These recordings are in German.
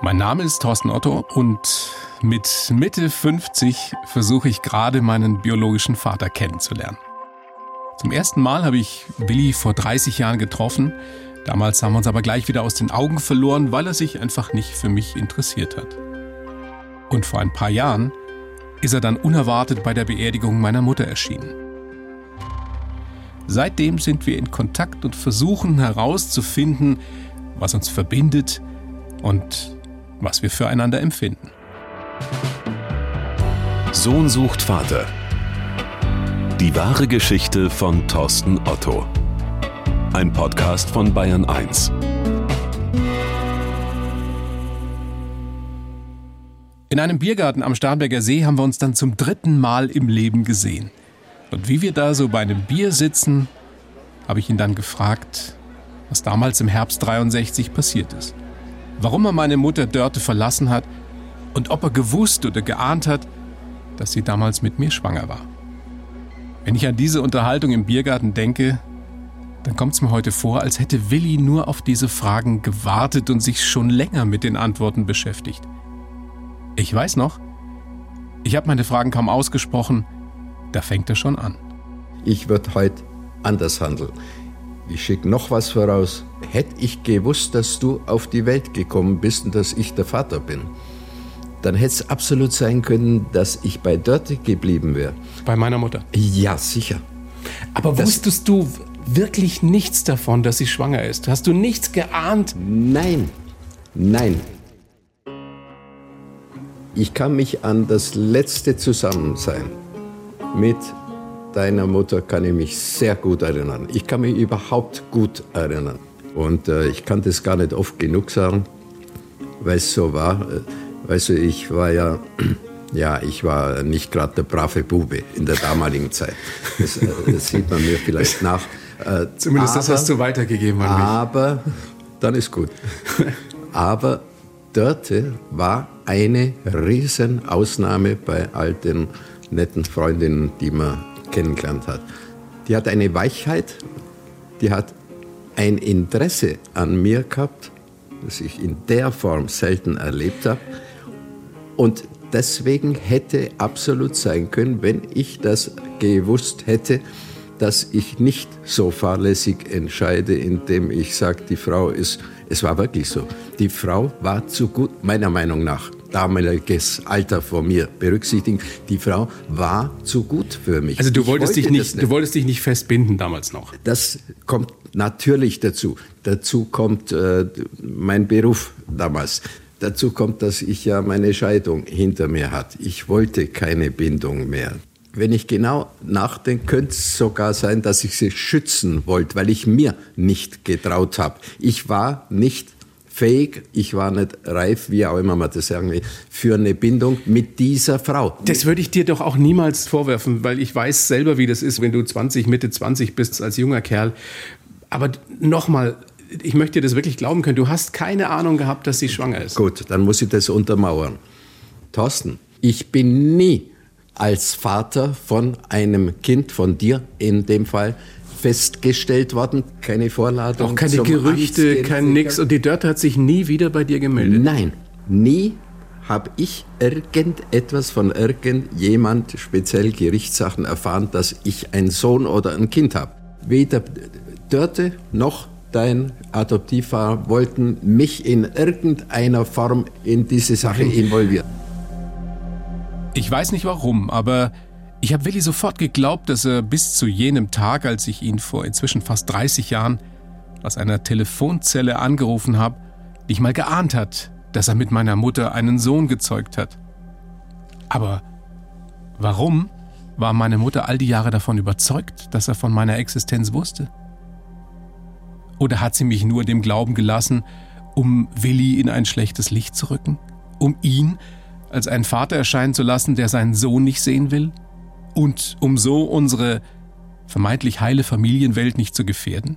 Mein Name ist Thorsten Otto und mit Mitte 50 versuche ich gerade meinen biologischen Vater kennenzulernen. Zum ersten Mal habe ich Willi vor 30 Jahren getroffen. Damals haben wir uns aber gleich wieder aus den Augen verloren, weil er sich einfach nicht für mich interessiert hat. Und vor ein paar Jahren ist er dann unerwartet bei der Beerdigung meiner Mutter erschienen. Seitdem sind wir in Kontakt und versuchen herauszufinden, was uns verbindet und was wir füreinander empfinden. Sohn sucht Vater. Die wahre Geschichte von Thorsten Otto. Ein Podcast von Bayern 1. In einem Biergarten am Starnberger See haben wir uns dann zum dritten Mal im Leben gesehen. Und wie wir da so bei einem Bier sitzen, habe ich ihn dann gefragt, was damals im Herbst 63 passiert ist warum er meine Mutter Dörte verlassen hat und ob er gewusst oder geahnt hat, dass sie damals mit mir schwanger war. Wenn ich an diese Unterhaltung im Biergarten denke, dann kommt es mir heute vor, als hätte Willi nur auf diese Fragen gewartet und sich schon länger mit den Antworten beschäftigt. Ich weiß noch, ich habe meine Fragen kaum ausgesprochen, da fängt er schon an. Ich würde heute anders handeln. Ich schicke noch was voraus. Hätte ich gewusst, dass du auf die Welt gekommen bist und dass ich der Vater bin, dann hätte es absolut sein können, dass ich bei Dörte geblieben wäre. Bei meiner Mutter? Ja, sicher. Aber das wusstest du wirklich nichts davon, dass sie schwanger ist? Hast du nichts geahnt? Nein, nein. Ich kann mich an das letzte Zusammensein mit deiner Mutter kann ich mich sehr gut erinnern. Ich kann mich überhaupt gut erinnern. Und äh, ich kann das gar nicht oft genug sagen, weil es so war. Äh, weißt du, ich war ja, ja, ich war nicht gerade der brave Bube in der damaligen Zeit. Das, äh, das sieht man mir vielleicht nach. Äh, Zumindest aber, das hast du weitergegeben an mich. Aber, dann ist gut. Aber Dörte war eine Riesenausnahme bei all den netten Freundinnen, die man kennengelernt hat. Die hat eine Weichheit, die hat ein Interesse an mir gehabt, das ich in der Form selten erlebt habe. Und deswegen hätte absolut sein können, wenn ich das gewusst hätte, dass ich nicht so fahrlässig entscheide, indem ich sage, die Frau ist, es war wirklich so, die Frau war zu gut, meiner Meinung nach, damaliges Alter vor mir berücksichtigen, die Frau war zu gut für mich. Also du wolltest, dich nicht, nicht, du wolltest dich nicht festbinden damals noch? Das kommt natürlich dazu. Dazu kommt äh, mein Beruf damals. Dazu kommt, dass ich ja meine Scheidung hinter mir hatte. Ich wollte keine Bindung mehr. Wenn ich genau nachdenke, könnte es sogar sein, dass ich sie schützen wollte, weil ich mir nicht getraut habe. Ich war nicht fähig, ich war nicht reif, wie auch immer man das sagen will, für eine Bindung mit dieser Frau. Das würde ich dir doch auch niemals vorwerfen, weil ich weiß selber, wie das ist, wenn du 20, Mitte 20 bist als junger Kerl. Aber nochmal, ich möchte dir das wirklich glauben können, du hast keine Ahnung gehabt, dass sie schwanger ist. Gut, dann muss ich das untermauern. Thorsten, ich bin nie als Vater von einem Kind, von dir in dem Fall, festgestellt worden, keine Vorladung. Auch keine Gerüchte, kein Nix. Und die Dörte hat sich nie wieder bei dir gemeldet? Nein, nie habe ich irgendetwas von irgendjemand, speziell Gerichtssachen, erfahren, dass ich einen Sohn oder ein Kind habe. Weder Dörte noch dein Adoptivfahrer wollten mich in irgendeiner Form in diese Sache involvieren. Ich weiß nicht warum, aber ich habe Willi sofort geglaubt, dass er bis zu jenem Tag, als ich ihn vor inzwischen fast 30 Jahren aus einer Telefonzelle angerufen habe, nicht mal geahnt hat, dass er mit meiner Mutter einen Sohn gezeugt hat. Aber warum war meine Mutter all die Jahre davon überzeugt, dass er von meiner Existenz wusste? Oder hat sie mich nur dem Glauben gelassen, um Willi in ein schlechtes Licht zu rücken? Um ihn als einen Vater erscheinen zu lassen, der seinen Sohn nicht sehen will? Und um so unsere vermeintlich heile Familienwelt nicht zu gefährden?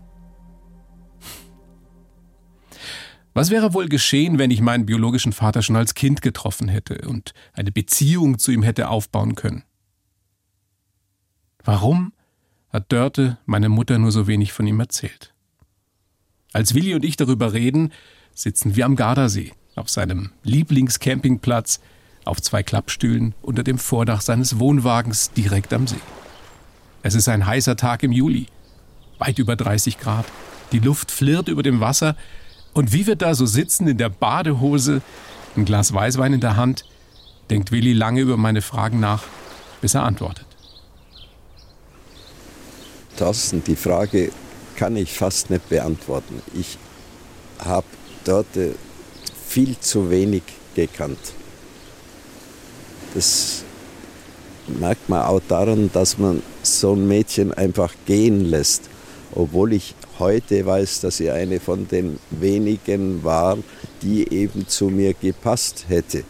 Was wäre wohl geschehen, wenn ich meinen biologischen Vater schon als Kind getroffen hätte und eine Beziehung zu ihm hätte aufbauen können? Warum hat Dörte, meine Mutter, nur so wenig von ihm erzählt? Als Willi und ich darüber reden, sitzen wir am Gardasee auf seinem Lieblingscampingplatz, auf zwei Klappstühlen unter dem Vordach seines Wohnwagens direkt am See. Es ist ein heißer Tag im Juli, weit über 30 Grad. Die Luft flirrt über dem Wasser und wie wir da so sitzen in der Badehose, ein Glas Weißwein in der Hand, denkt Willi lange über meine Fragen nach, bis er antwortet. Thorsten, die Frage kann ich fast nicht beantworten. Ich habe dort viel zu wenig gekannt. Das merkt man auch daran, dass man so ein Mädchen einfach gehen lässt, obwohl ich heute weiß, dass sie eine von den wenigen war, die eben zu mir gepasst hätte.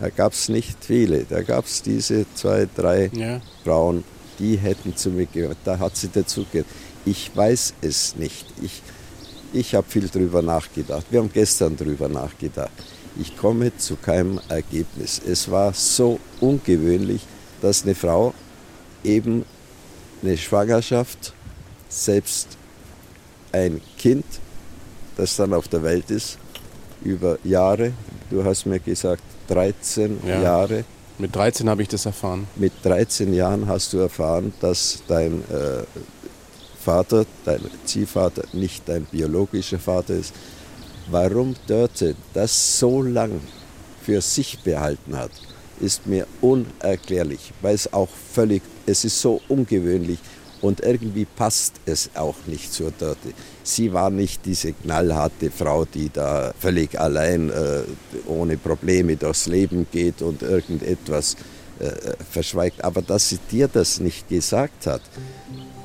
Da gab es nicht viele, da gab es diese zwei, drei ja. Frauen, die hätten zu mir gehört. Da hat sie dazugehört. Ich weiß es nicht. Ich, ich habe viel drüber nachgedacht. Wir haben gestern drüber nachgedacht. Ich komme zu keinem Ergebnis. Es war so ungewöhnlich, dass eine Frau eben eine Schwangerschaft, selbst ein Kind, das dann auf der Welt ist, über Jahre, du hast mir gesagt 13 ja. Jahre. Mit 13 habe ich das erfahren. Mit 13 Jahren hast du erfahren, dass dein äh, Vater, dein Ziehvater, nicht dein biologischer Vater ist. Warum Dörte das so lang für sich behalten hat, ist mir unerklärlich, weil es auch völlig, es ist so ungewöhnlich und irgendwie passt es auch nicht zur Dörte. Sie war nicht diese knallharte Frau, die da völlig allein äh, ohne Probleme durchs Leben geht und irgendetwas äh, verschweigt. Aber dass sie dir das nicht gesagt hat,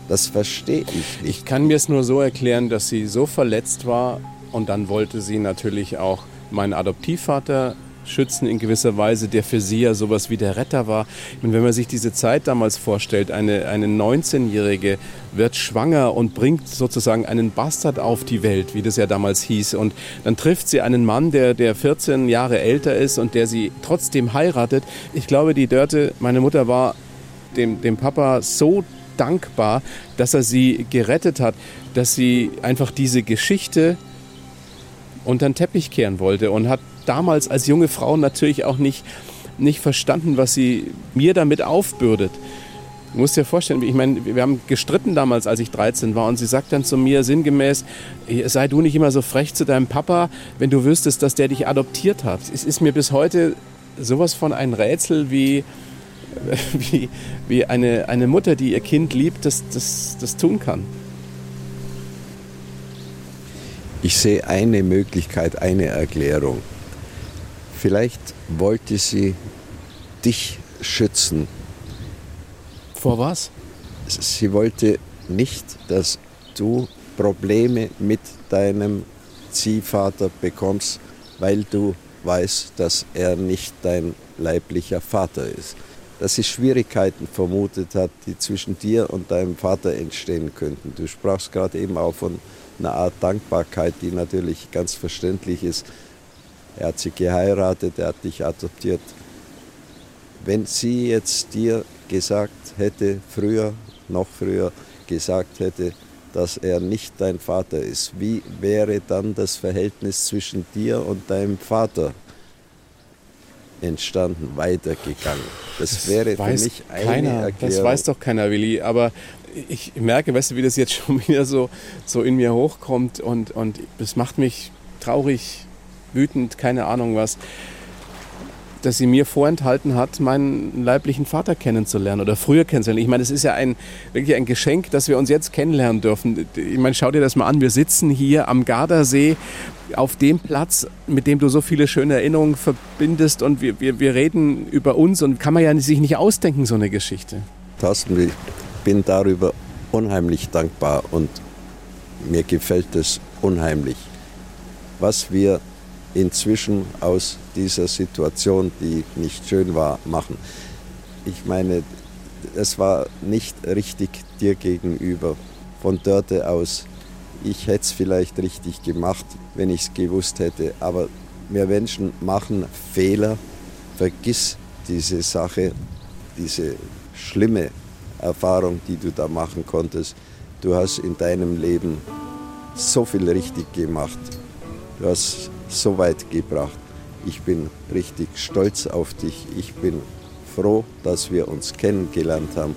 das verstehe ich nicht. Ich kann mir es nur so erklären, dass sie so verletzt war und dann wollte sie natürlich auch meinen Adoptivvater schützen in gewisser Weise, der für sie ja sowas wie der Retter war. Und wenn man sich diese Zeit damals vorstellt, eine, eine 19-Jährige wird schwanger und bringt sozusagen einen Bastard auf die Welt, wie das ja damals hieß. Und dann trifft sie einen Mann, der, der 14 Jahre älter ist und der sie trotzdem heiratet. Ich glaube, die Dörte, meine Mutter war dem, dem Papa so dankbar, dass er sie gerettet hat, dass sie einfach diese Geschichte unter den Teppich kehren wollte und hat damals als junge Frau natürlich auch nicht, nicht verstanden, was sie mir damit aufbürdet. Du musst dir vorstellen, ich meine, wir haben gestritten damals, als ich 13 war, und sie sagt dann zu mir sinngemäß, sei du nicht immer so frech zu deinem Papa, wenn du wüsstest, dass der dich adoptiert hat. Es ist mir bis heute sowas von ein Rätsel, wie, wie, wie eine, eine Mutter, die ihr Kind liebt, das, das, das tun kann. Ich sehe eine Möglichkeit, eine Erklärung. Vielleicht wollte sie dich schützen. Vor was? Sie wollte nicht, dass du Probleme mit deinem Ziehvater bekommst, weil du weißt, dass er nicht dein leiblicher Vater ist. Dass sie Schwierigkeiten vermutet hat, die zwischen dir und deinem Vater entstehen könnten. Du sprachst gerade eben auch von einer Art Dankbarkeit, die natürlich ganz verständlich ist er hat sie geheiratet, er hat dich adoptiert. Wenn sie jetzt dir gesagt hätte, früher, noch früher gesagt hätte, dass er nicht dein Vater ist, wie wäre dann das Verhältnis zwischen dir und deinem Vater entstanden, weitergegangen? Das, das wäre für mich eine keiner, Erklärung. Das weiß doch keiner, Willi, aber ich merke, weißt du, wie das jetzt schon wieder so, so in mir hochkommt und, und das macht mich traurig, wütend, keine Ahnung was, dass sie mir vorenthalten hat, meinen leiblichen Vater kennenzulernen oder früher kennenzulernen. Ich meine, es ist ja ein, wirklich ein Geschenk, dass wir uns jetzt kennenlernen dürfen. Ich meine, schau dir das mal an. Wir sitzen hier am Gardasee auf dem Platz, mit dem du so viele schöne Erinnerungen verbindest und wir, wir, wir reden über uns und kann man ja sich nicht ausdenken, so eine Geschichte. Thorsten, ich bin darüber unheimlich dankbar und mir gefällt es unheimlich, was wir inzwischen aus dieser Situation, die nicht schön war, machen. Ich meine, es war nicht richtig dir gegenüber von dort aus. Ich hätte es vielleicht richtig gemacht, wenn ich es gewusst hätte, aber wir Menschen machen Fehler. Vergiss diese Sache, diese schlimme Erfahrung, die du da machen konntest. Du hast in deinem Leben so viel richtig gemacht. Du hast so weit gebracht. ich bin richtig stolz auf dich. Ich bin froh, dass wir uns kennengelernt haben.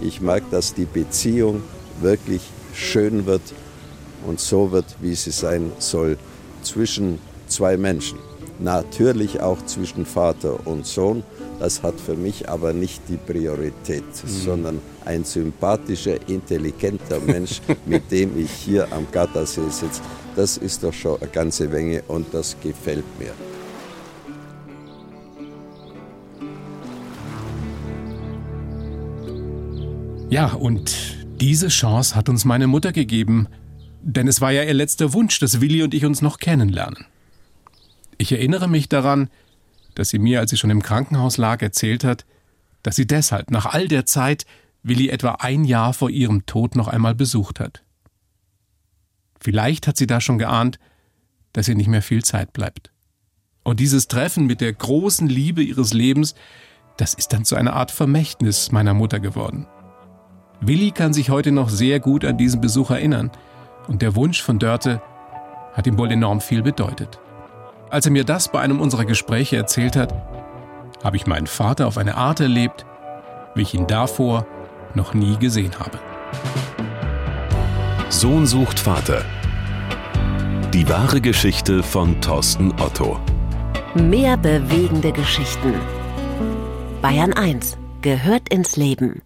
Ich mag, dass die Beziehung wirklich schön wird und so wird, wie sie sein soll, zwischen zwei Menschen. Natürlich auch zwischen Vater und Sohn. Das hat für mich aber nicht die Priorität, mhm. sondern ein sympathischer, intelligenter Mensch, mit dem ich hier am Gardasee sitze. Das ist doch schon eine ganze Menge und das gefällt mir. Ja, und diese Chance hat uns meine Mutter gegeben, denn es war ja ihr letzter Wunsch, dass Willi und ich uns noch kennenlernen. Ich erinnere mich daran, dass sie mir, als sie schon im Krankenhaus lag, erzählt hat, dass sie deshalb nach all der Zeit Willi etwa ein Jahr vor ihrem Tod noch einmal besucht hat. Vielleicht hat sie da schon geahnt, dass ihr nicht mehr viel Zeit bleibt. Und dieses Treffen mit der großen Liebe ihres Lebens, das ist dann zu einer Art Vermächtnis meiner Mutter geworden. Willi kann sich heute noch sehr gut an diesen Besuch erinnern und der Wunsch von Dörte hat ihm wohl enorm viel bedeutet. Als er mir das bei einem unserer Gespräche erzählt hat, habe ich meinen Vater auf eine Art erlebt, wie ich ihn davor noch nie gesehen habe. Sohn sucht Vater. Die wahre Geschichte von Thorsten Otto. Mehr bewegende Geschichten. Bayern 1 gehört ins Leben.